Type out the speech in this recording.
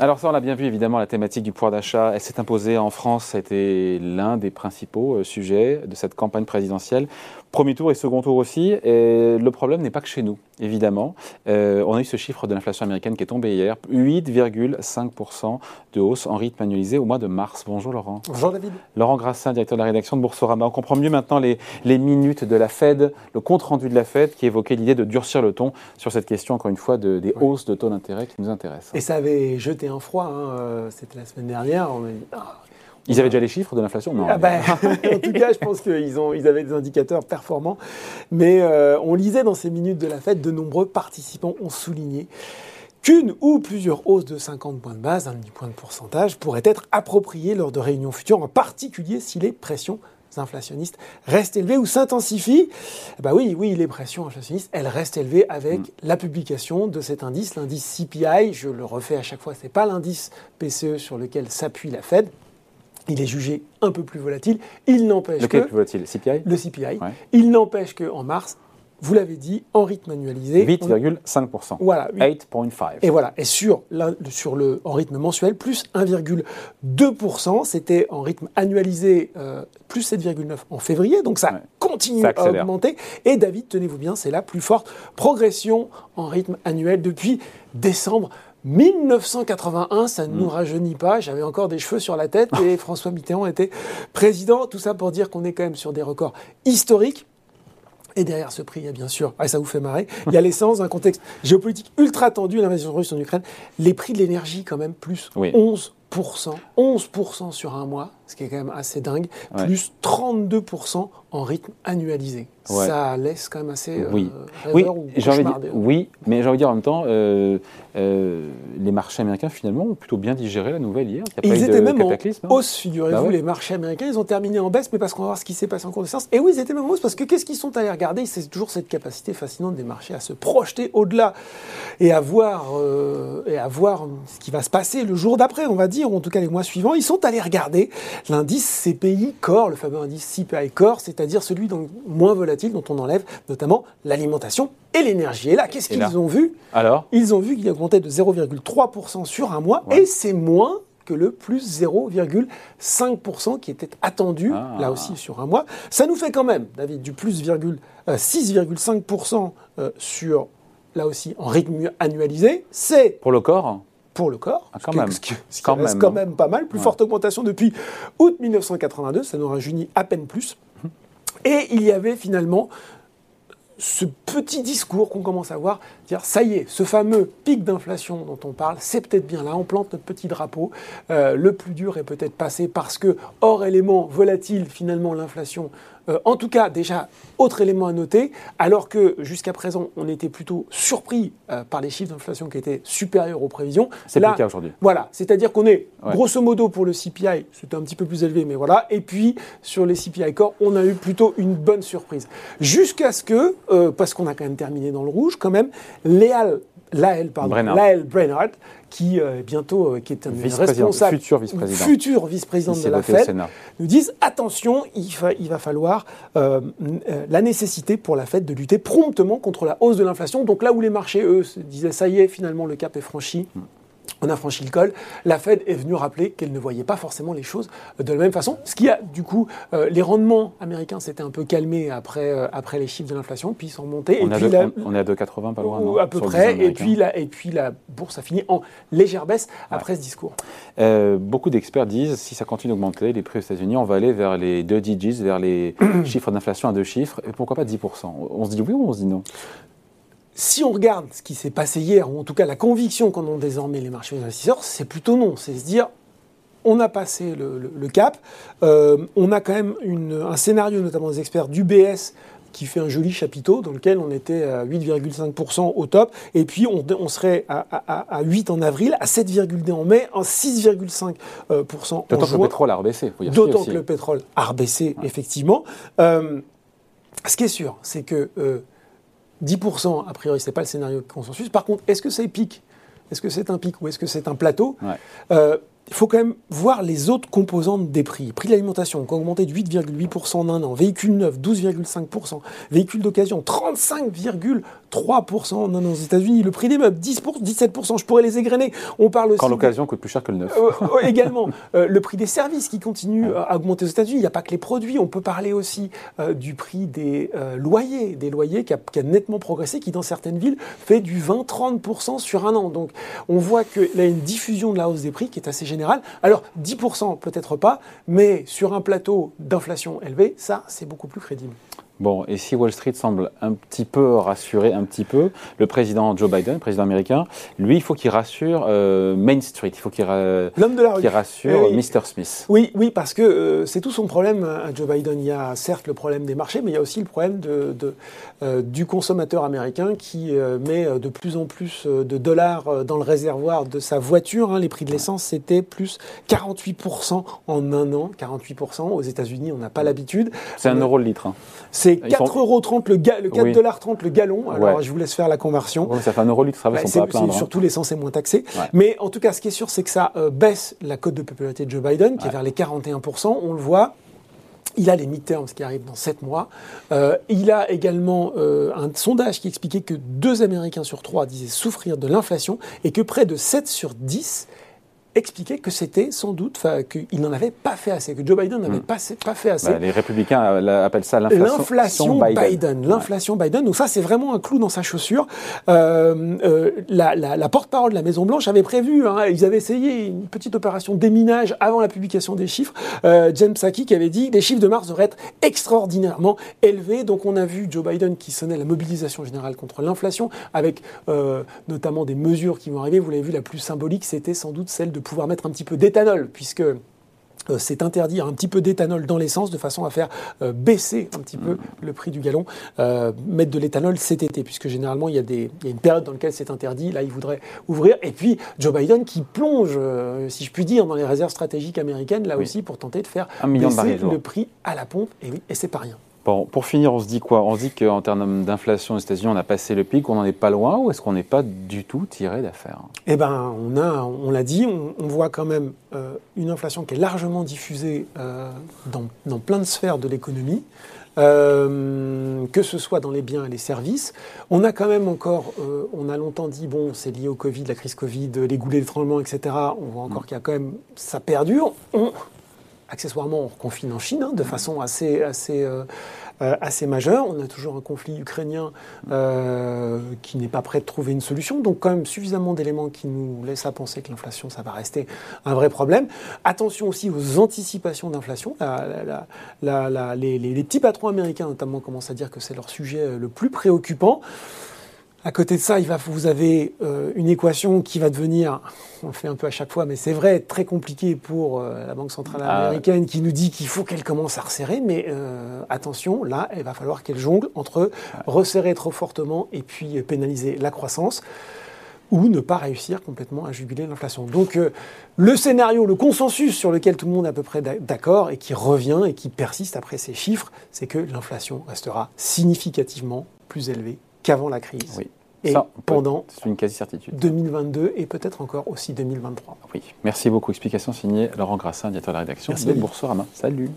Alors ça, on l'a bien vu, évidemment, la thématique du pouvoir d'achat, elle s'est imposée en France, ça a été l'un des principaux euh, sujets de cette campagne présidentielle. Premier tour et second tour aussi. Et le problème n'est pas que chez nous, évidemment. Euh, on a eu ce chiffre de l'inflation américaine qui est tombé hier, 8,5% de hausse en rythme annualisé au mois de mars. Bonjour Laurent. Bonjour David. Laurent Grassin, directeur de la rédaction de Boursorama. On comprend mieux maintenant les, les minutes de la Fed, le compte-rendu de la Fed qui évoquait l'idée de durcir le ton sur cette question, encore une fois, de, des hausses de taux d'intérêt qui nous intéressent. Et ça avait jeté un froid, hein, euh, c'était la semaine dernière. On a dit, ah, Ils avaient déjà les chiffres de l'inflation Non. Ah ben, en tout cas, je pense qu'ils ils avaient des indicateurs performants. Mais euh, on lisait dans ces minutes de la fête, de nombreux participants ont souligné qu'une ou plusieurs hausses de 50 points de base, un demi-point de pourcentage, pourraient être appropriées lors de réunions futures, en particulier si les pressions inflationnistes restent élevées ou s'intensifient. Bah oui, oui, les pressions inflationnistes, elles restent élevées avec Mm. la publication de cet indice, l'indice CPI. Je le refais à chaque fois, c'est pas l'indice PCE sur lequel s'appuie la Fed. Il est jugé un peu plus volatile. Il n'empêche Lequel est que plus volatile CPI le CPI. Ouais. Il n'empêche qu'en mars, vous l'avez dit, en rythme annualisé. on- 8,5%. Voilà. 8,5. Et voilà. Et sur, la- sur le, en rythme mensuel, plus 1,2%. C'était en rythme annualisé, euh, plus 7,9% en février. Donc ça Ouais. continue Ça à augmenter. Et David, tenez-vous bien, c'est la plus forte progression en rythme annuel depuis décembre 1981, ça ne Mm. nous rajeunit pas. J'avais encore des cheveux sur la tête et François Mitterrand était président. Tout ça pour dire qu'on est quand même sur des records historiques. Et derrière ce prix, il y a bien sûr, ah, ça vous fait marrer, il y a l'essence, un contexte géopolitique ultra tendu, l'invasion russe en Ukraine, les prix de l'énergie quand même plus Oui. 11%, 11% sur un mois, ce qui est quand même assez dingue, Ouais. plus 32% en rythme annualisé. Ouais. Ça laisse quand même assez euh, Oui. rêveur Oui, ou dire, mais j'ai envie de dire en même temps, euh, euh, les marchés américains finalement ont plutôt bien digéré la nouvelle hier. Il a Ils eu étaient de même en hein. hausse, figurez-vous, Bah ouais. les marchés américains. Ils ont terminé en baisse, mais parce qu'on va voir ce qui s'est passé en cours de séance. Et oui, ils étaient même en hausse, parce que qu'est-ce qu'ils sont allés regarder? C'est toujours cette capacité fascinante des marchés à se projeter au-delà et à voir, euh, et à voir ce qui va se passer le jour d'après, on va dire, ou en tout cas les mois suivants. Ils sont allés regarder l'indice CPI Core, le fameux indice CPI Core, c'est-à-dire celui dont, moins dont on enlève notamment l'alimentation et l'énergie. Et là, qu'est-ce qu'ils ont vu? Alors, ils ont vu qu'il augmentait de 0,3% sur un mois, Ouais. et c'est moins que le plus 0,5% qui était attendu, Ah. là aussi sur un mois. Ça nous fait quand même, David, du plus virgule- euh, 6,5% euh, sur, là aussi, en rythme annualisé. C'est pour le corps, pour le corps. Ah, quand ce même. Ce qui, ce qui Quand reste même, quand hein. même pas mal. Plus Ouais. forte augmentation depuis août 1982. Ça nous rajeunit à peine plus. Et il y avait finalement ce petit discours qu'on commence à voir, dire ça y est, ce fameux pic d'inflation dont on parle, c'est peut-être bien là, on plante notre petit drapeau, Euh, le plus dur est peut-être passé parce que, hors élément volatile, finalement l'inflation, euh, en tout cas déjà, autre élément à noter, alors que jusqu'à présent on était plutôt surpris euh, par les chiffres d'inflation qui étaient supérieurs aux prévisions. c'est le cas aujourd'hui. voilà, c'est-à-dire qu'on est, Ouais. grosso modo, pour le CPI, c'était un petit peu plus élevé, mais voilà. Et puis, sur les CPI Core, on a eu plutôt une bonne surprise. Jusqu'à ce que, euh, parce qu'on a quand même terminé dans le rouge, quand même, Léal, Lael, pardon, Brennard. Lael Brennard, qui euh, bientôt, euh, qui est un Vice-président, responsable, futur vice-président. futur vice-président de la Fed, nous disent attention, il, fa- il va falloir euh, euh, la nécessité pour la Fed de lutter promptement contre la hausse de l'inflation. Donc là où les marchés, eux, se disaient ça y est, finalement le cap est franchi. On a franchi le col. La Fed est venue rappeler qu'elle ne voyait pas forcément les choses de la même façon. Ce qui a, du coup, euh, les rendements américains s'étaient un peu calmés après, euh, après les chiffres de l'inflation, puis ils sont remontés. On, et est à puis deux- la- on- on est à 2,80 pas loin, ou non à peu près. Et puis, la, et puis la bourse a fini en légère baisse après ce discours. Euh, beaucoup d'experts disent si ça continue d'augmenter, les prix aux États-Unis, on va aller vers les deux digits, vers les chiffres d'inflation à deux chiffres, et pourquoi pas 10% On se dit oui ou on se dit non? Si on regarde ce qui s'est passé hier, ou en tout cas la conviction qu'en ont désormais les marchés investisseurs, c'est plutôt non. C'est se dire, on a passé le, le- le cap, euh, on a quand même une- un scénario, notamment des experts d'UBS, qui fait un joli chapiteau dans lequel on était à 8,5% au top, et puis on, on serait à, à- à 8 en avril, à 7,2 en mai, en 6,5% euh, en D'autant que le pétrole a rebaissé. D'autant que le pétrole a rebaissé, effectivement. Euh, ce qui est sûr, c'est que euh, 10%, a priori, ce n'est pas le scénario de consensus. Par contre, est-ce que c'est pic? Est-ce que c'est un pic ou est-ce que c'est un plateau? Ouais. Euh, il faut quand même voir les autres composantes des prix. Prix de l'alimentation qui a augmenté de 8,8% en un an, véhicule neuf 12,5%, véhicule d'occasion 35,3% en un an aux États-Unis, le prix des meubles 10 17%, je pourrais les égrener. On parle aussi Quand l'occasion coûte plus cher que le neuf. Euh, euh, également, euh, le prix des services qui continue à augmenter aux États-Unis, il n'y a pas que les produits, on peut parler aussi du prix des loyers, des loyers qui a, qui a, nettement progressé, qui dans certaines villes fait du 20-30% sur un an. Donc on voit qu'il y a une diffusion de la hausse des prix qui est assez générale alors 10% peut-être pas, mais sur un plateau d'inflation élevée, ça c'est beaucoup plus crédible. Bon, et si Wall Street semble un petit peu rassuré, un petit peu, le président Joe Biden, président américain, lui, il faut qu'il rassure euh, Main Street, il faut qu'il rassure eh Mr. Smith. Oui, oui, parce que euh, c'est tout son problème à Joe Biden. Il y a certes le problème des marchés, mais il y a aussi le problème de, euh, du consommateur américain qui met de plus en plus de dollars dans le réservoir de sa voiture. Hein. Les prix de l'essence, c'était plus 48% en un an. 48% aux États-Unis, on n'a pas l'habitude. C'est un euro le litre. Hein. C'est 4,30 euros le, ga le 4,30 le gallon. Alors je vous laisse faire la conversion. ça fait un euro litre, ça va, ouais, sont pas hein. Surtout l'essence est moins taxée. Mais en tout cas, ce qui est sûr, c'est que ça euh, baisse la cote de popularité de Joe Biden, qui est vers les 41%. On le voit. Il a les midterms qui arrivent dans 7 mois. Euh, il a également euh, un sondage qui expliquait que 2 Américains sur 3 disaient souffrir de l'inflation et que près de 7 sur 10 expliquait que c'était sans doute, qu'il n'en avait pas fait assez, que Joe Biden n'avait hmm. pas, pas, fait assez. Bah, les républicains appellent ça l'inflation Biden. L'inflation Biden. Donc ça, c'est vraiment un clou dans sa chaussure. Euh, euh, la, porte-parole de la Maison-Blanche avait prévu, hein, ils avaient essayé une petite opération déminage avant la publication des chiffres. Euh, James Psaki qui avait dit que les chiffres de mars devraient être extraordinairement élevés. Donc on a vu Joe Biden qui sonnait la mobilisation générale contre l'inflation, avec notamment des mesures qui vont arriver. Vous l'avez vu, la plus symbolique, c'était sans doute celle de pouvoir mettre un petit peu d'éthanol, puisque euh, c'est interdit un petit peu d'éthanol dans l'essence de façon à faire euh, baisser un petit peu mm. le prix du gallon. Euh, mettre de l'éthanol cet été, puisque généralement il y, a des, il y, a une période dans laquelle c'est interdit. Là, il voudrait ouvrir. Et puis Joe Biden qui plonge, si je puis dire, dans les réserves stratégiques américaines, là aussi pour tenter de faire baisser le prix à la pompe. Et oui, et c'est pas rien. Bon, pour finir, on se dit quoi? On se dit qu'en termes d'inflation aux États-Unis, on a passé le pic, on n'en est pas loin, ou est-ce qu'on n'est pas du tout tiré d'affaire? Eh bien, on a, on l'a dit, on, voit quand même euh, une inflation qui est largement diffusée euh, dans, plein de sphères de l'économie. Euh, que ce soit dans les biens et les services. On a quand même encore, on a longtemps dit, bon, c'est lié au Covid, la crise Covid, les goulets de tremblement, etc. On voit encore mm. qu'il y a quand même, ça perdure. On, accessoirement, on reconfine en Chine hein, de façon assez, assez, euh, euh, assez majeure. On a toujours un conflit ukrainien euh, qui n'est pas prêt de trouver une solution. Donc, quand même, suffisamment d'éléments qui nous laissent à penser que l'inflation, ça va rester un vrai problème. Attention aussi aux anticipations d'inflation. les, les petits patrons américains, notamment, commencent à dire que c'est leur sujet le plus préoccupant. À côté de ça, il va, vous avez euh, une équation qui va devenir, on le fait un peu à chaque fois, mais c'est vrai, très compliqué pour euh, la Banque centrale ah américaine qui nous dit qu'il faut qu'elle commence à resserrer. Mais euh, attention, là, il va falloir qu'elle jongle entre resserrer trop fortement et puis pénaliser la croissance ou ne pas réussir complètement à juguler l'inflation. Donc le scénario, le consensus sur lequel tout le monde est à peu près d'accord et qui revient et qui persiste après ces chiffres, c'est que l'inflation restera significativement plus élevée qu'avant la crise. Oui. Et pendant c'est une quasi-certitude. 2022 et peut-être encore aussi 2023. Oui. Merci beaucoup. Explication signée Laurent Grassin, directeur de la rédaction Merci de Boursorama. Salut.